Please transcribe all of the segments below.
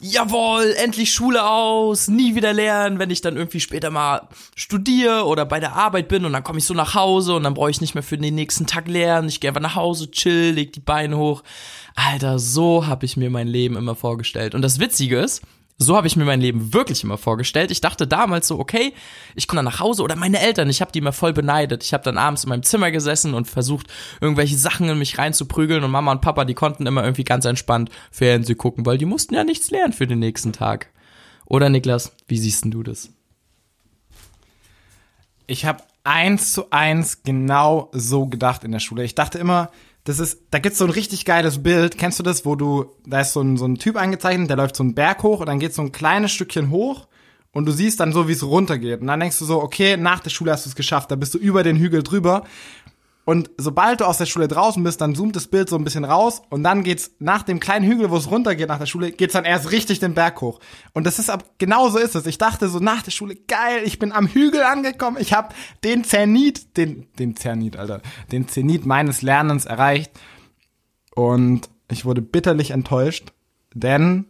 jawohl, endlich Schule aus, nie wieder lernen, wenn ich dann irgendwie später mal studiere oder bei der Arbeit bin und dann komme ich so nach Hause und dann brauche ich nicht mehr für den nächsten Tag lernen, ich gehe einfach nach Hause, chill, leg die Beine hoch. Alter, so habe ich mir mein Leben immer vorgestellt. Und das Witzige ist, so habe ich mir mein Leben wirklich immer vorgestellt. Ich dachte damals so, okay, ich komme dann nach Hause oder meine Eltern, ich habe die immer voll beneidet. Ich habe dann abends in meinem Zimmer gesessen und versucht, irgendwelche Sachen in mich reinzuprügeln und Mama und Papa, die konnten immer irgendwie ganz entspannt Fernsehen gucken, weil die mussten ja nichts lernen für den nächsten Tag. Oder Niklas, wie siehst denn du das? Ich habe eins zu eins genau so gedacht in der Schule. Ich dachte immer, das ist, da gibt's so ein richtig geiles Bild. Kennst du das, wo du, da ist so ein, so ein Typ eingezeichnet, der läuft so einen Berg hoch und dann geht so ein kleines Stückchen hoch und du siehst dann so, wie es runtergeht. Und dann denkst du so, okay, nach der Schule hast du es geschafft, da bist du über den Hügel drüber. Und sobald du aus der Schule draußen bist, dann zoomt das Bild so ein bisschen raus und dann geht's nach dem kleinen Hügel, wo es runtergeht nach der Schule, geht's dann erst richtig den Berg hoch. Und das ist ab genau so ist es. Ich dachte so nach der Schule, geil, ich bin am Hügel angekommen, ich habe den Zenit, den den Zenit, Alter, den Zenit meines Lernens erreicht. Und ich wurde bitterlich enttäuscht, denn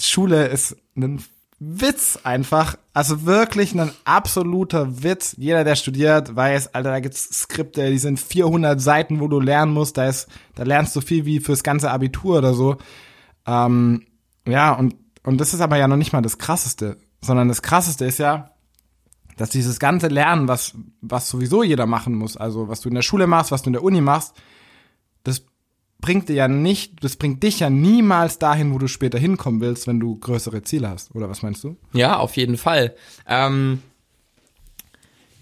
Schule ist ein Witz einfach. Also wirklich ein absoluter Witz. Jeder, der studiert, weiß, Alter, da gibt's Skripte, die sind 400 Seiten, wo du lernen musst. Da ist, da lernst du viel wie fürs ganze Abitur oder so. Ähm, ja, und, und das ist aber ja noch nicht mal das Krasseste. Sondern das Krasseste ist ja, dass dieses ganze Lernen, was, was sowieso jeder machen muss, also was du in der Schule machst, was du in der Uni machst, bringt dir ja nicht, das bringt dich ja niemals dahin, wo du später hinkommen willst, wenn du größere Ziele hast. Oder was meinst du? Ja, auf jeden Fall. Ähm,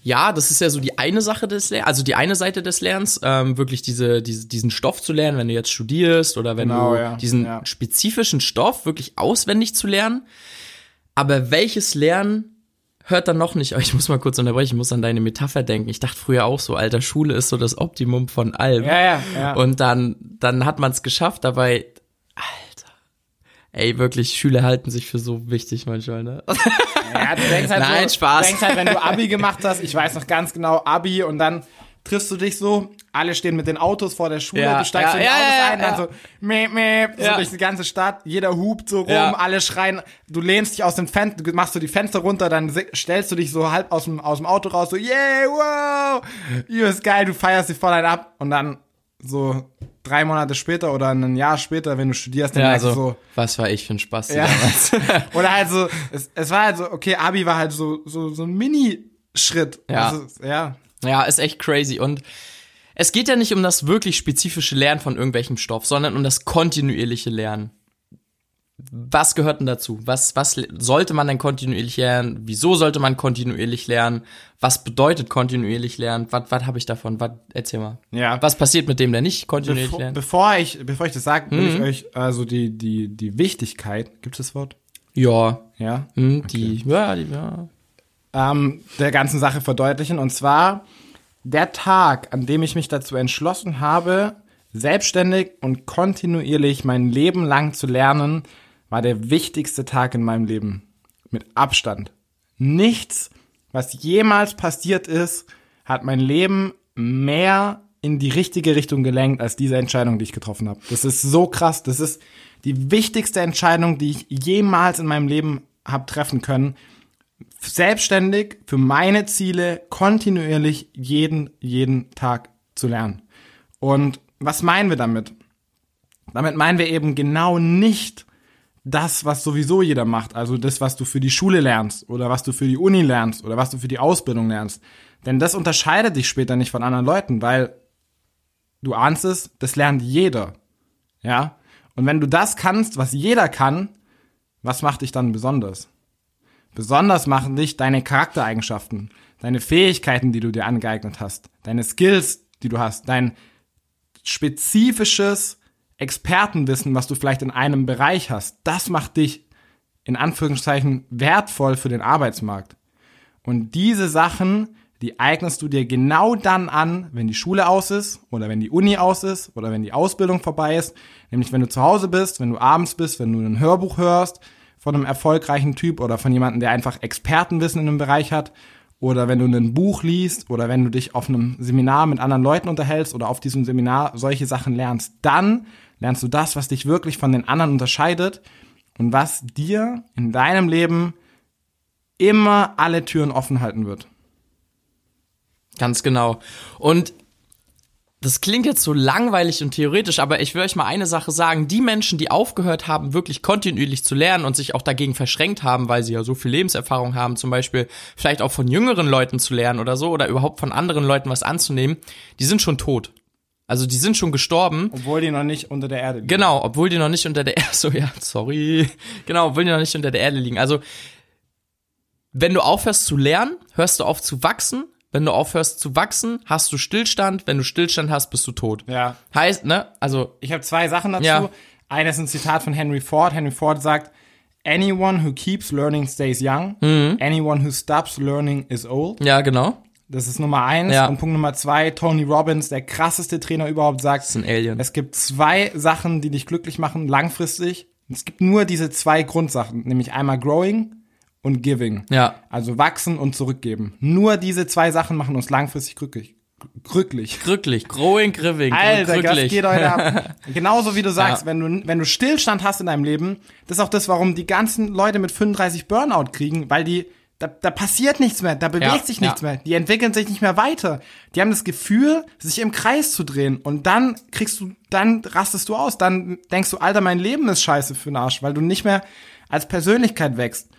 ja, das ist ja so die eine Sache des Lernens, also die eine Seite des Lernens, ähm, wirklich diese, diese, diesen Stoff zu lernen, wenn du jetzt studierst oder wenn Genau, du ja, diesen ja. spezifischen Stoff wirklich auswendig zu lernen. Aber welches Lernen hört dann noch nicht, ich muss mal kurz unterbrechen, ich muss an deine Metapher denken. Ich dachte früher auch so, alter, Schule ist so das Optimum von allem. Ja, ja, ja. Und dann, dann hat man es geschafft, dabei, Alter, ey, wirklich, Schüler halten sich für so wichtig manchmal, ne? Ja, du denkst halt Nein, so, Spaß. Du denkst halt, wenn du Abi gemacht hast, ich weiß noch ganz genau, Abi und dann triffst du dich so, alle stehen mit den Autos vor der Schule, Ja, du steigst ja, in die ja, Autos ein, ja. dann so, meh, meh, so durch die ganze Stadt, jeder hupt so rum, alle schreien, du lehnst dich aus dem Fenster, du machst so die Fenster runter, dann stellst du dich so halb aus dem, aus dem Auto raus, so, yeah, wow, ist geil, du feierst dich voll ein ab und dann so drei Monate später oder ein Jahr später, wenn du studierst, dann Ja, merkst also, du so, was war ich für ein Spaß ja. damals? Oder halt so, es, es war halt so, okay, Abi war halt so, so, so ein Mini-Schritt. Ja. Also, ja. Ja, ist echt crazy. Und es geht ja nicht um das wirklich spezifische Lernen von irgendwelchem Stoff, sondern um das kontinuierliche Lernen. Was gehört denn dazu? Was, was sollte man denn kontinuierlich lernen? Wieso sollte man kontinuierlich lernen? Was bedeutet kontinuierlich lernen? Was, was habe ich davon? Was, erzähl mal. Ja. Was passiert mit dem, der nicht kontinuierlich Bevor, lernt? bevor ich, bevor ich das sage, will Mhm. ich euch also die, die, die Wichtigkeit, gibt es das Wort? Ja, Ja. hm, die, ja, die, ja. ähm, der ganzen Sache verdeutlichen. Und zwar der Tag, an dem ich mich dazu entschlossen habe, selbstständig und kontinuierlich mein Leben lang zu lernen, war der wichtigste Tag in meinem Leben. Mit Abstand. Nichts, was jemals passiert ist, hat mein Leben mehr in die richtige Richtung gelenkt als diese Entscheidung, die ich getroffen habe. Das ist so krass. Das ist die wichtigste Entscheidung, die ich jemals in meinem Leben habe treffen können selbstständig für meine Ziele kontinuierlich jeden, jeden Tag zu lernen. Und was meinen wir damit? Damit meinen wir eben genau nicht das, was sowieso jeder macht, also das, was du für die Schule lernst oder was du für die Uni lernst oder was du für die Ausbildung lernst. Denn das unterscheidet dich später nicht von anderen Leuten, weil du ahnst es, das lernt jeder. Ja? Und wenn du das kannst, was jeder kann, was macht dich dann besonders? Besonders machen dich deine Charaktereigenschaften, deine Fähigkeiten, die du dir angeeignet hast, deine Skills, die du hast, dein spezifisches Expertenwissen, was du vielleicht in einem Bereich hast. Das macht dich in Anführungszeichen wertvoll für den Arbeitsmarkt. Und diese Sachen, die eignest du dir genau dann an, wenn die Schule aus ist oder wenn die Uni aus ist oder wenn die Ausbildung vorbei ist. Nämlich wenn du zu Hause bist, wenn du abends bist, wenn du ein Hörbuch hörst von einem erfolgreichen Typ oder von jemandem, der einfach Expertenwissen in einem Bereich hat oder wenn du ein Buch liest oder wenn du dich auf einem Seminar mit anderen Leuten unterhältst oder auf diesem Seminar solche Sachen lernst, dann lernst du das, was dich wirklich von den anderen unterscheidet und was dir in deinem Leben immer alle Türen offen halten wird. Ganz genau. Und das klingt jetzt so langweilig und theoretisch, aber ich will euch mal eine Sache sagen. Die Menschen, die aufgehört haben, wirklich kontinuierlich zu lernen und sich auch dagegen verschränkt haben, weil sie ja so viel Lebenserfahrung haben, zum Beispiel vielleicht auch von jüngeren Leuten zu lernen oder so, oder überhaupt von anderen Leuten was anzunehmen, die sind schon tot. Also die sind schon gestorben. Obwohl die noch nicht unter der Erde liegen. Genau, obwohl die noch nicht unter der Erde, so ja, sorry. Genau, obwohl die noch nicht unter der Erde liegen. Also, wenn du aufhörst zu lernen, hörst du auf zu wachsen. Wenn du aufhörst zu wachsen, hast du Stillstand. Wenn du Stillstand hast, bist du tot. Ja. Heißt, ne, also, Ich habe zwei Sachen dazu. Ja. Eines ist ein Zitat von Henry Ford. Henry Ford sagt, Anyone who keeps learning stays young. Mhm. Anyone who stops learning is old. ja, genau. Das ist Nummer eins. Ja. Und Punkt Nummer zwei, Tony Robbins, der krasseste Trainer überhaupt, sagt, Das ist ein Alien. es gibt zwei Sachen, die dich glücklich machen, langfristig. Es gibt nur diese zwei Grundsachen, nämlich einmal Growing und Giving. Ja. Also wachsen und zurückgeben. Nur diese zwei Sachen machen uns langfristig glücklich. Glücklich. Grücklich. Growing, griving. Alter, das geht heute ab. Genauso wie du sagst, Ja. wenn du, wenn du Stillstand hast in deinem Leben, das ist auch das, warum die ganzen Leute mit 35 Burnout kriegen, weil die, da, da passiert nichts mehr, da bewegt Ja, sich nichts ja. mehr, die entwickeln sich nicht mehr weiter. Die haben das Gefühl, sich im Kreis zu drehen und dann kriegst du, dann rastest du aus, dann denkst du, Alter, mein Leben ist scheiße für den Arsch, weil du nicht mehr als Persönlichkeit wächst.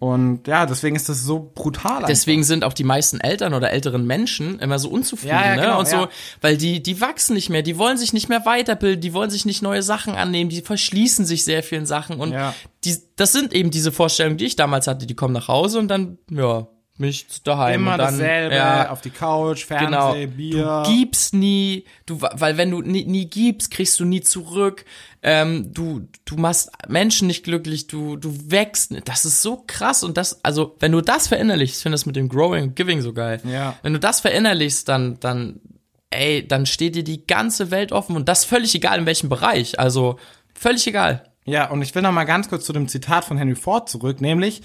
Und ja, deswegen ist das so brutal. einfach. Deswegen sind auch die meisten Eltern oder älteren Menschen immer so unzufrieden, Ja, ja, ne? genau, und so, ja. weil die, die wachsen nicht mehr, die wollen sich nicht mehr weiterbilden, die wollen sich nicht neue Sachen annehmen, die verschließen sich sehr vielen Sachen und die, das sind eben diese Vorstellungen, die ich damals hatte, die kommen nach Hause und dann, ja, mich daheim Immer und dann, dasselbe, ja, auf die Couch, Genau. Fernseh, Bier. Du gibst nie, du, weil wenn du nie, nie gibst, kriegst du nie zurück. Ähm, du, du machst Menschen nicht glücklich, du, du wächst. Das ist so krass und das, also wenn du das verinnerlichst, ich finde das mit dem Growing und Giving so geil. Ja. Wenn du das verinnerlichst, dann, dann, ey, dann steht dir die ganze Welt offen und das völlig egal in welchem Bereich. Also völlig egal. Ja, und ich will noch mal ganz kurz zu dem Zitat von Henry Ford zurück, nämlich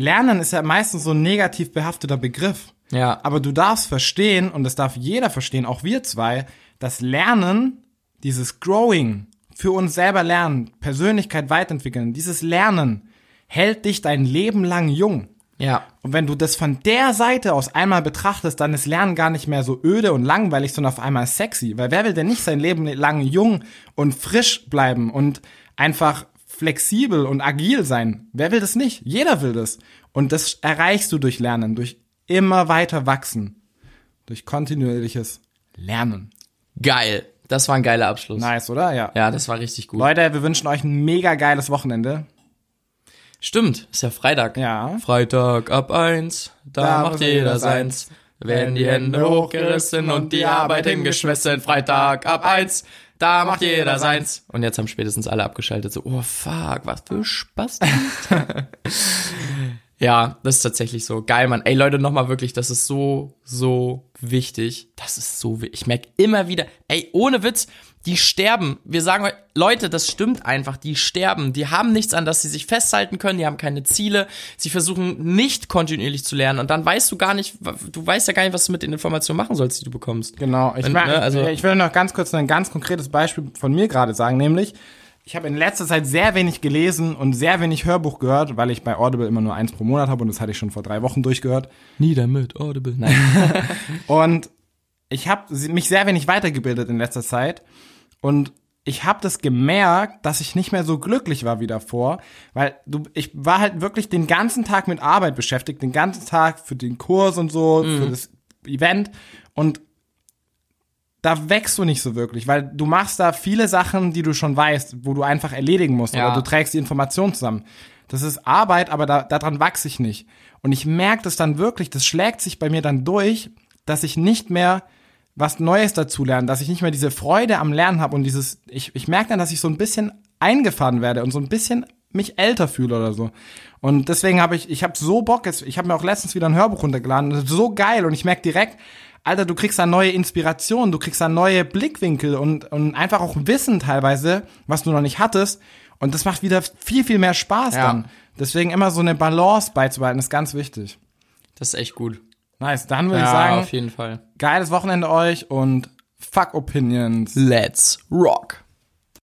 Lernen ist ja meistens so ein negativ behafteter Begriff. Ja. Aber du darfst verstehen, und das darf jeder verstehen, auch wir zwei, dass Lernen, dieses Growing, für uns selber lernen, Persönlichkeit weiterentwickeln, dieses Lernen hält dich dein Leben lang jung. Ja. Und wenn du das von der Seite aus einmal betrachtest, dann ist Lernen gar nicht mehr so öde und langweilig, sondern auf einmal sexy. Weil wer will denn nicht sein Leben lang jung und frisch bleiben und einfach flexibel und agil sein? Wer will das nicht? Jeder will das. Und das erreichst du durch Lernen, durch immer weiter wachsen, durch kontinuierliches Lernen. Geil. Das war ein geiler Abschluss. Nice, oder? Ja. Ja, das war richtig gut. Leute, wir wünschen euch ein mega geiles Wochenende. Stimmt, ist ja Freitag. Ja. Freitag ab eins, da, Da macht jeder seins. Werden die Hände hochgerissen und die Arbeit hingeschmissen. Freitag ab eins, da macht jeder seins. Und jetzt haben spätestens alle abgeschaltet, so, oh fuck, was für Spaß. ja, das ist tatsächlich so. Geil, Mann. Ey, Leute, nochmal wirklich, das ist so, so wichtig. Das ist so wichtig. Ich merke immer wieder, ey, ohne Witz, die sterben. Wir sagen euch, Leute, das stimmt einfach. Die sterben. Die haben nichts, an das sie sich festhalten können. Die haben keine Ziele. Sie versuchen nicht kontinuierlich zu lernen. Und dann weißt du gar nicht, du weißt ja gar nicht, was du mit den Informationen machen sollst, die du bekommst. Genau. Ich, Wenn- mag, ne, also- ich will noch ganz kurz ein ganz konkretes Beispiel von mir gerade sagen, nämlich ich habe in letzter Zeit sehr wenig gelesen und sehr wenig Hörbuch gehört, weil ich bei Audible immer nur eins pro Monat habe und das hatte ich schon vor drei Wochen durchgehört. Nie damit, Audible. Nein. Und ich habe mich sehr wenig weitergebildet in letzter Zeit und ich habe das gemerkt, dass ich nicht mehr so glücklich war wie davor, weil du, ich war halt wirklich den ganzen Tag mit Arbeit beschäftigt, den ganzen Tag für den Kurs und so, für das Event und da wächst du nicht so wirklich, weil du machst da viele Sachen, die du schon weißt, wo du einfach erledigen musst Ja. oder du trägst die Informationen zusammen. Das ist Arbeit, aber da, daran wachse ich nicht. Und ich merke das dann wirklich, das schlägt sich bei mir dann durch, dass ich nicht mehr was Neues dazu lerne, dass ich nicht mehr diese Freude am Lernen habe und dieses, ich, ich merke dann, dass ich so ein bisschen eingefahren werde und so ein bisschen mich älter fühle oder so. Und deswegen habe ich, ich habe so Bock jetzt, ich habe mir auch letztens wieder ein Hörbuch runtergeladen, das ist so geil und ich merke direkt, Alter, du kriegst da neue Inspiration, du kriegst da neue Blickwinkel und, und einfach auch Wissen teilweise, was du noch nicht hattest. Und das macht wieder viel, viel mehr Spaß Ja. dann. Deswegen immer so eine Balance beizubehalten, ist ganz wichtig. Das ist echt gut. Nice, dann würde Ja, ich sagen, auf jeden Fall. geiles Wochenende euch und fuck Opinions. Let's rock.